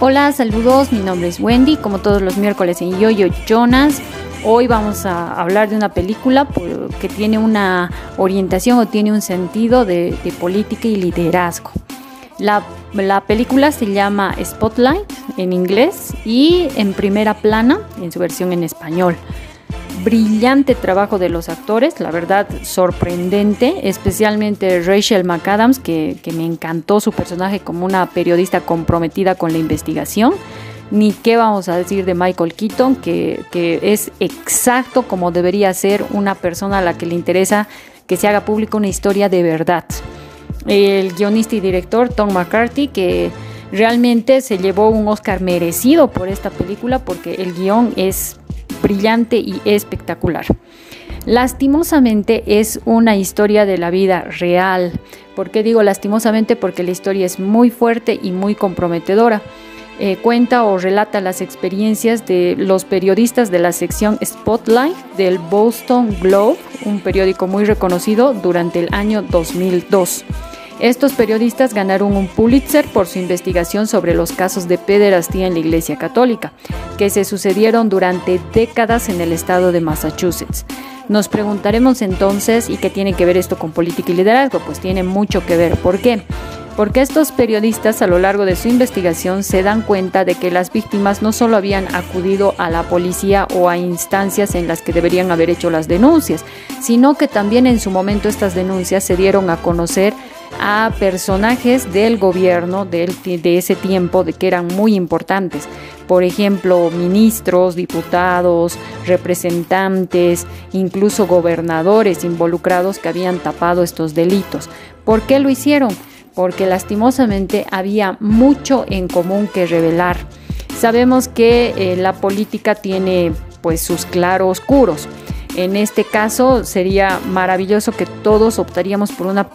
Hola, saludos, mi nombre es Wendy, como todos los miércoles en Yoyo Jonas. Hoy vamos a hablar de una película que tiene una orientación o tiene un sentido de, política y liderazgo. La, la, película se llama Spotlight en inglés y en primera plana en su versión en español brillante trabajo de los actores, la verdad sorprendente, especialmente Rachel McAdams, que, me encantó su personaje como una periodista comprometida con la investigación. Ni qué vamos a decir de Michael Keaton, que, que es exacto como debería ser una persona a la que le interesa que se haga público una historia de verdad. El guionista y director Tom McCarthy, que realmente se llevó un Oscar merecido por esta película porque el guion es brillante y espectacular. Lastimosamente es una historia de la vida real. ¿Por qué digo lastimosamente? Porque la historia es muy fuerte y muy comprometedora. Eh, cuenta o relata las experiencias de los periodistas de la sección Spotlight del Boston Globe, un periódico muy reconocido durante el año 2002. Estos periodistas ganaron un Pulitzer por su investigación sobre los casos de pederastía en la Iglesia Católica, que se sucedieron durante décadas en el estado de Massachusetts. Nos preguntaremos entonces, ¿y qué tiene que ver esto con política y liderazgo? Pues tiene mucho que ver. ¿Por qué? Porque estos periodistas a lo largo de su investigación se dan cuenta de que las víctimas no solo habían acudido a la policía o a instancias en las que deberían haber hecho las denuncias, sino que también en su momento estas denuncias se dieron a conocer a personajes del gobierno de, ese tiempo que eran muy importantes. Por ejemplo, ministros, diputados, representantes, incluso gobernadores involucrados que habían tapado estos delitos. ¿Por qué lo hicieron? Porque lastimosamente había mucho en común que revelar. Sabemos que eh, la política tiene pues sus claroscuros. En este caso sería maravilloso que todos optaríamos por una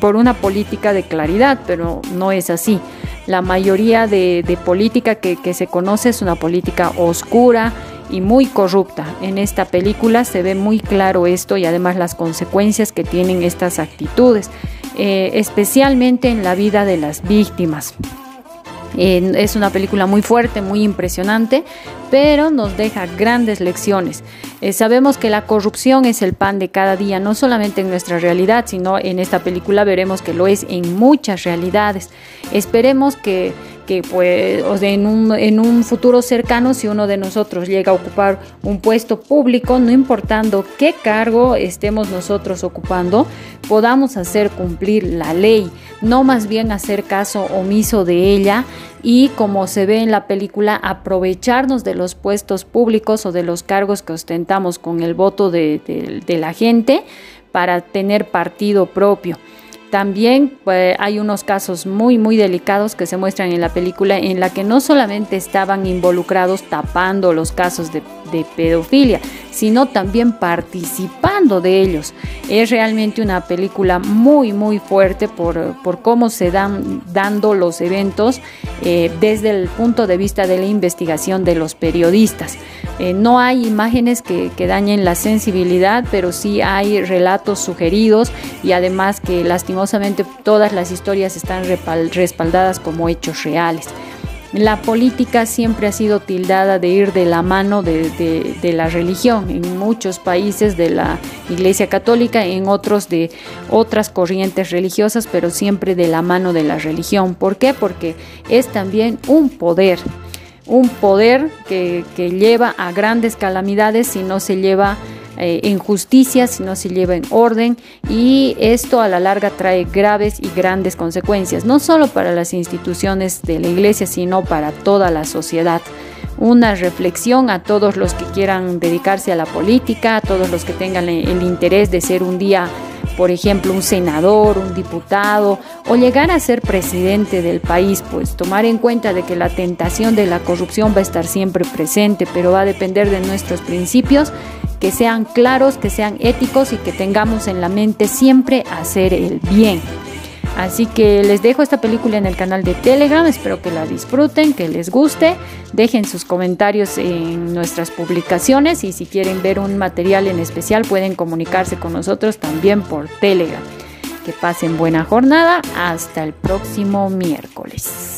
por una política de claridad, pero no es así. La mayoría de, política que, se conoce es una política oscura y muy corrupta. En esta película se ve muy claro esto y además las consecuencias que tienen estas actitudes, eh, especialmente en la vida de las víctimas es una película muy fuerte, muy impresionante, pero nos deja grandes lecciones. Eh, sabemos que la corrupción es el pan de cada día, no solamente en nuestra realidad, sino en esta película veremos que lo es en muchas realidades. Esperemos que pues en un futuro cercano si uno de nosotros llega a ocupar un puesto público, no importando qué cargo estemos nosotros ocupando, podamos hacer cumplir la ley, no más bien hacer caso omiso de ella y como se ve en la película, aprovecharnos de los puestos públicos o de los cargos que ostentamos con el voto de, la gente para tener partido propio. También pues, hay unos casos muy, muy delicados que se muestran en la película en la que no solamente estaban involucrados tapando los casos de, pedofilia, sino también participando de ellos. Es realmente una película muy, muy fuerte por, cómo se dan dando los eventos eh, desde el punto de vista de la investigación de los periodistas. Eh, no hay imágenes que, dañen la sensibilidad, pero sí hay relatos sugeridos y además que lastimosamente todas las historias están respaldadas como hechos reales. La política siempre ha sido tildada de ir de la mano de, la religión, en muchos países de la Iglesia Católica, en otros de otras corrientes religiosas, pero siempre de la mano de la religión. ¿Por qué? Porque es también un poder un poder que, lleva a grandes calamidades si no se lleva eh, en justicia, si no se lleva en orden y esto a la larga trae graves y grandes consecuencias, no solo para las instituciones de la iglesia, sino para toda la sociedad. Una reflexión a todos los que quieran dedicarse a la política, a todos los que tengan el interés de ser un día por ejemplo, un senador, un diputado o llegar a ser presidente del país, pues tomar en cuenta de que la tentación de la corrupción va a estar siempre presente, pero va a depender de nuestros principios que sean claros, que sean éticos y que tengamos en la mente siempre hacer el bien. Así que les dejo esta película en el canal de Telegram, espero que la disfruten, que les guste, dejen sus comentarios en nuestras publicaciones y si quieren ver un material en especial pueden comunicarse con nosotros también por Telegram. Que pasen buena jornada, hasta el próximo miércoles.